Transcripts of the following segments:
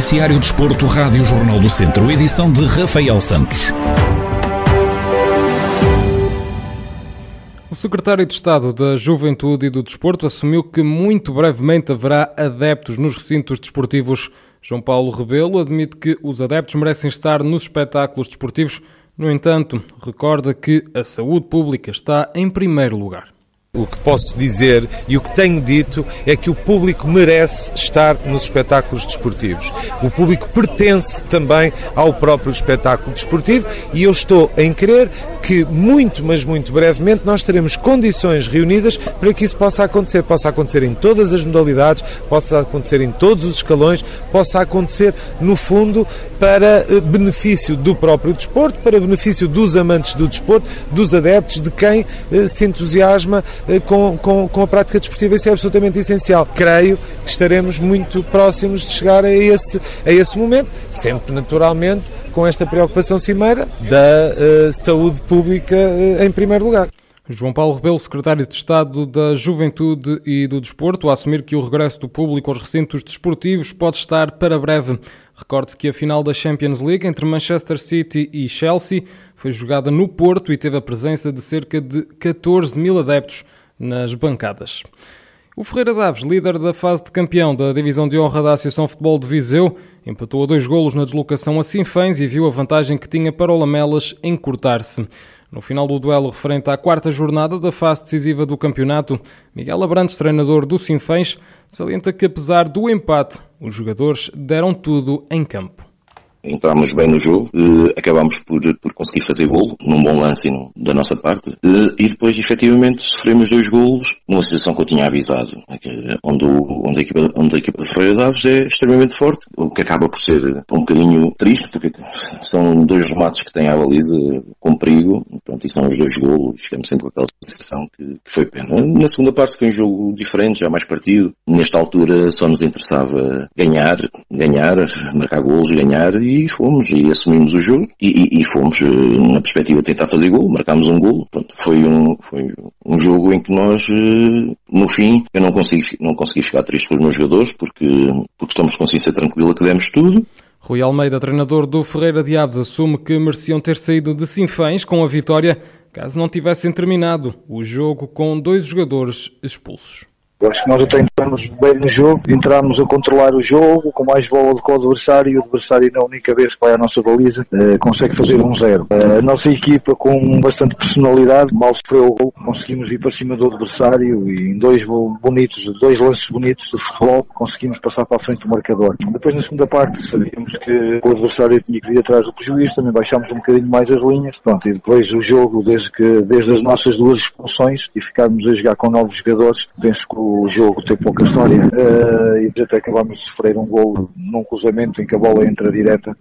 Noticiário Desporto, Rádio Jornal do Centro, edição de Rafael Santos. O secretário de Estado da Juventude e do Desporto assumiu que muito brevemente haverá adeptos nos recintos desportivos. João Paulo Rebelo admite que os adeptos merecem estar nos espetáculos desportivos. No entanto, recorda que a saúde pública está em primeiro lugar. O que posso dizer e o que tenho dito é que o público merece estar nos espetáculos desportivos. O público pertence também ao próprio espetáculo desportivo e eu estou em crer que muito, mas muito brevemente nós teremos condições reunidas para que isso possa acontecer. Possa acontecer em todas as modalidades, possa acontecer em todos os escalões, possa acontecer, no fundo, para eh, benefício do próprio desporto, para benefício dos amantes do desporto, dos adeptos, de quem eh, se entusiasma com, com, com a prática desportiva, isso é absolutamente essencial. Creio que estaremos muito próximos de chegar a esse, a esse momento, sempre naturalmente com esta preocupação cimeira da uh, saúde pública uh, em primeiro lugar. João Paulo Rebelo, secretário de Estado da Juventude e do Desporto, a assumir que o regresso do público aos recintos desportivos pode estar para breve. Recorde-se que a final da Champions League entre Manchester City e Chelsea foi jogada no Porto e teve a presença de cerca de 14 mil adeptos nas bancadas. O Ferreira Daves, líder da fase de campeão da divisão de honra da Associação Futebol de Viseu, empatou a dois golos na deslocação a Sinfãs e viu a vantagem que tinha para o Lamelas encurtar-se. No final do duelo referente à quarta jornada da fase decisiva do campeonato, Miguel Abrantes, treinador do Sinfãs, salienta que apesar do empate, os jogadores deram tudo em campo entramos bem no jogo, eh, acabámos por, por conseguir fazer golo, num bom lance da nossa parte, eh, e depois efetivamente sofremos dois golos numa situação que eu tinha avisado, é onde, onde, a, equipa, onde a equipa de Ferreira Daves é extremamente forte, o que acaba por ser um bocadinho triste, porque são dois remates que têm a baliza com perigo, pronto, e são os dois golos, ficamos sempre com aquela sensação que, que foi pena. Na segunda parte foi um jogo diferente, já mais partido, nesta altura só nos interessava ganhar, ganhar, marcar golos, ganhar, e fomos e assumimos o jogo e, e, e fomos eh, na perspectiva de tentar fazer gol, marcámos um gol. Foi um, foi um jogo em que nós, eh, no fim, eu não consegui, não consegui ficar triste com os meus jogadores porque, porque estamos com consciência tranquila que demos tudo. Rui Almeida, treinador do Ferreira de Aves, assume que mereciam ter saído de Sinfãs com a vitória caso não tivessem terminado o jogo com dois jogadores expulsos. Eu acho que nós até entramos bem no jogo, entramos a controlar o jogo, com mais bola do que o adversário, e o adversário na única vez que vai à nossa baliza eh, consegue fazer um zero. Eh, a nossa equipa com bastante personalidade, mal sofreu o gol, conseguimos ir para cima do adversário e em dois bonitos, dois lances bonitos de futebol, conseguimos passar para a frente do marcador. Depois na segunda parte sabíamos que o adversário tinha que vir atrás do prejuízo, também baixámos um bocadinho mais as linhas, pronto, e depois o jogo, desde que, desde as nossas duas expulsões e ficarmos a jogar com novos jogadores, penso que o jogo tem pouca história uh, e até acabámos de sofrer um gol num cruzamento em que a bola entra direta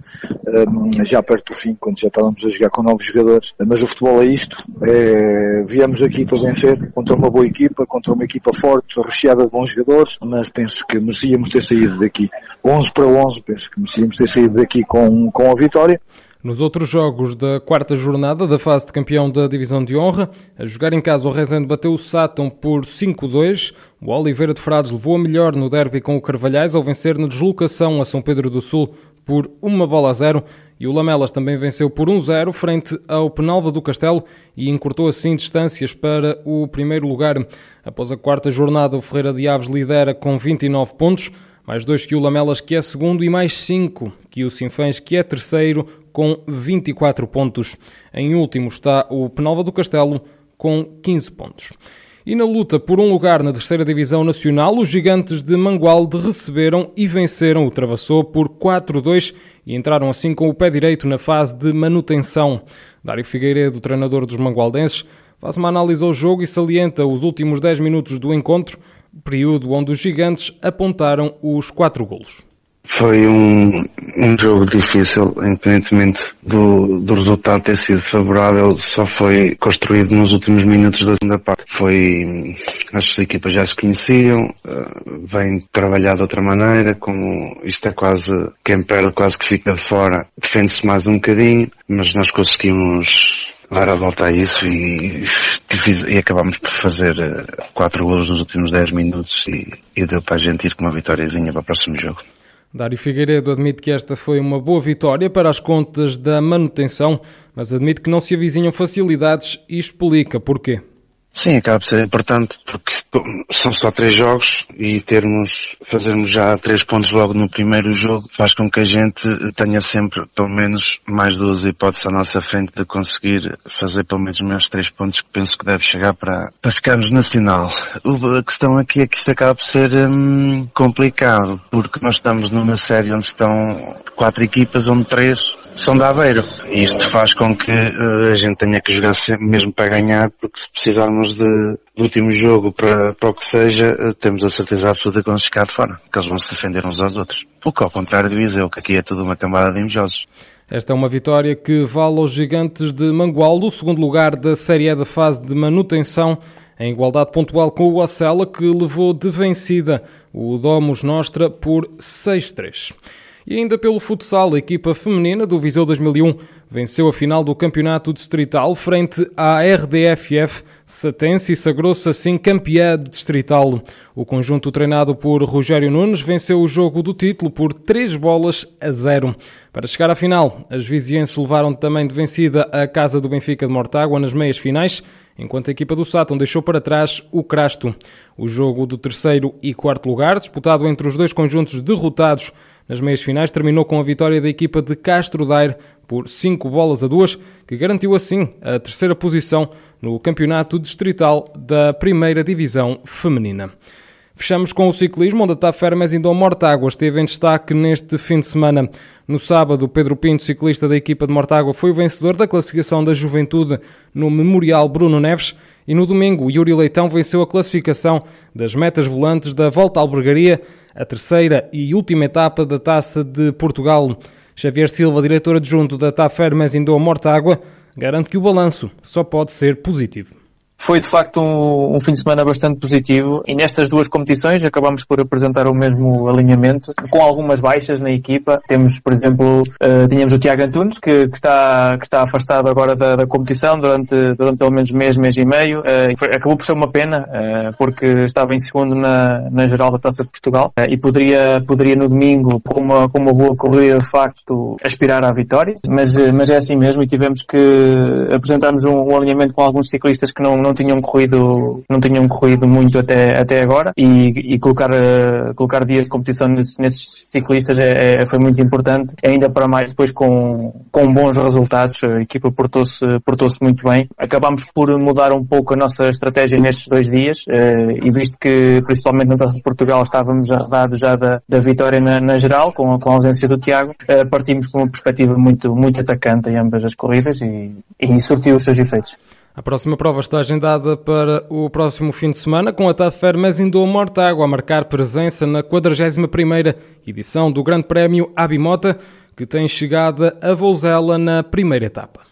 um, eh, já perto do fim, quando já estávamos a jogar com novos jogadores. Mas o futebol é isto. É, viemos aqui para vencer contra uma boa equipa, contra uma equipa forte, recheada de bons jogadores, mas penso que merecíamos ter saído daqui 11 para 11, penso que merecíamos ter saído daqui com, com a vitória. Nos outros jogos da quarta jornada da fase de campeão da Divisão de Honra, a jogar em casa o Rezende bateu o Sátão por 5-2. O Oliveira de Frades levou a melhor no derby com o Carvalhais ao vencer na deslocação a São Pedro do Sul por uma bola a zero. E o Lamelas também venceu por 1-0 frente ao Penalva do Castelo e encurtou assim distâncias para o primeiro lugar. Após a quarta jornada, o Ferreira de Aves lidera com 29 pontos mais dois que o Lamelas, que é segundo, e mais cinco que o Sinfãs, que é terceiro, com 24 pontos. Em último está o Penalva do Castelo, com 15 pontos. E na luta por um lugar na terceira divisão nacional, os gigantes de Mangualde receberam e venceram o Travassou por 4-2 e entraram assim com o pé direito na fase de manutenção. Dário Figueiredo, treinador dos mangualdenses, faz uma análise ao jogo e salienta os últimos 10 minutos do encontro, período onde os gigantes apontaram os quatro golos. Foi um, um jogo difícil, independentemente do, do resultado ter sido favorável, só foi construído nos últimos minutos da segunda parte. Foi, as equipas já se conheciam, uh, vêm trabalhar de outra maneira, como isto é quase, quem perde quase que fica de fora, defende-se mais um bocadinho, mas nós conseguimos dar a volta a isso e, e acabámos por fazer uh, quatro gols nos últimos 10 minutos e, e deu para a gente ir com uma vitóriazinha para o próximo jogo. Dário Figueiredo admite que esta foi uma boa vitória para as contas da manutenção, mas admite que não se avizinham facilidades e explica porquê. Sim, acaba por ser importante porque são só três jogos e termos, fazermos já três pontos logo no primeiro jogo faz com que a gente tenha sempre pelo menos mais duas hipóteses à nossa frente de conseguir fazer pelo menos meus três pontos que penso que deve chegar para, para ficarmos nacional. A questão aqui é que isto acaba por ser hum, complicado porque nós estamos numa série onde estão quatro equipas, onde três são da Aveiro. E isto faz com que uh, a gente tenha que jogar sempre, mesmo para ganhar, porque se precisarmos de, último jogo para, para o que seja, uh, temos a certeza absoluta que vamos ficar de fora, que eles vão se defender uns aos outros. O que ao contrário do Viseu, que aqui é tudo uma camada de invejosos. Esta é uma vitória que vale aos gigantes de Mangualdo, o segundo lugar da Série E da fase de manutenção, em igualdade pontual com o Acela, que levou de vencida o Domus Nostra por 6-3. E ainda pelo futsal, a equipa feminina do Viseu 2001 venceu a final do campeonato distrital frente à RDFF Satense e sagrou-se assim campeã distrital. O conjunto treinado por Rogério Nunes venceu o jogo do título por 3 bolas a 0. Para chegar à final, as vizienses levaram também de vencida a casa do Benfica de Mortágua nas meias finais, enquanto a equipa do Sátão deixou para trás o Crasto. O jogo do terceiro e quarto lugar, disputado entre os dois conjuntos derrotados nas meias finais, terminou com a vitória da equipa de Castro Daire por 5 bolas a 2, que garantiu assim a terceira posição no campeonato distrital da primeira divisão feminina. Fechamos com o ciclismo, onde a TAF Hermesindom Mortágua esteve em destaque neste fim de semana. No sábado, Pedro Pinto, ciclista da equipa de Mortágua, foi o vencedor da classificação da juventude no Memorial Bruno Neves e no domingo, Yuri Leitão venceu a classificação das metas volantes da Volta à Albergaria, a terceira e última etapa da Taça de Portugal. Xavier Silva, diretor adjunto da TAF Hermesindom Mortágua, garante que o balanço só pode ser positivo. Foi de facto um, um, fim de semana bastante positivo e nestas duas competições acabamos por apresentar o mesmo alinhamento, com algumas baixas na equipa. Temos, por exemplo, uh, tínhamos o Tiago Antunes, que, que, está, que está afastado agora da, da, competição durante, durante pelo menos mês, mês e meio. Uh, foi, acabou por ser uma pena, uh, porque estava em segundo na, na geral da Taça de Portugal e poderia, poderia no domingo, com uma, com uma boa corrida, de facto, aspirar à vitória. Mas, mas é assim mesmo e tivemos que apresentarmos um, um alinhamento com alguns ciclistas que não, não não tinham corrido, não tinham corrido muito até, até agora e, e colocar, uh, colocar dias de competição nesses, nesses ciclistas é, é, foi muito importante, ainda para mais depois com, com bons resultados, a equipa portou-se portou muito bem. Acabámos por mudar um pouco a nossa estratégia nestes dois dias uh, e visto que principalmente na Taça de Portugal estávamos arredados já da, da vitória na, na geral, com, com a ausência do Tiago, uh, partimos com uma perspectiva muito, muito atacante em ambas as corridas e, e surtiu os seus efeitos. A próxima prova está agendada para o próximo fim de semana, com a Tafer Mesindo Mortágua a marcar presença na 41ª edição do Grande Prémio Abimota, que tem chegada a Vouzela na primeira etapa.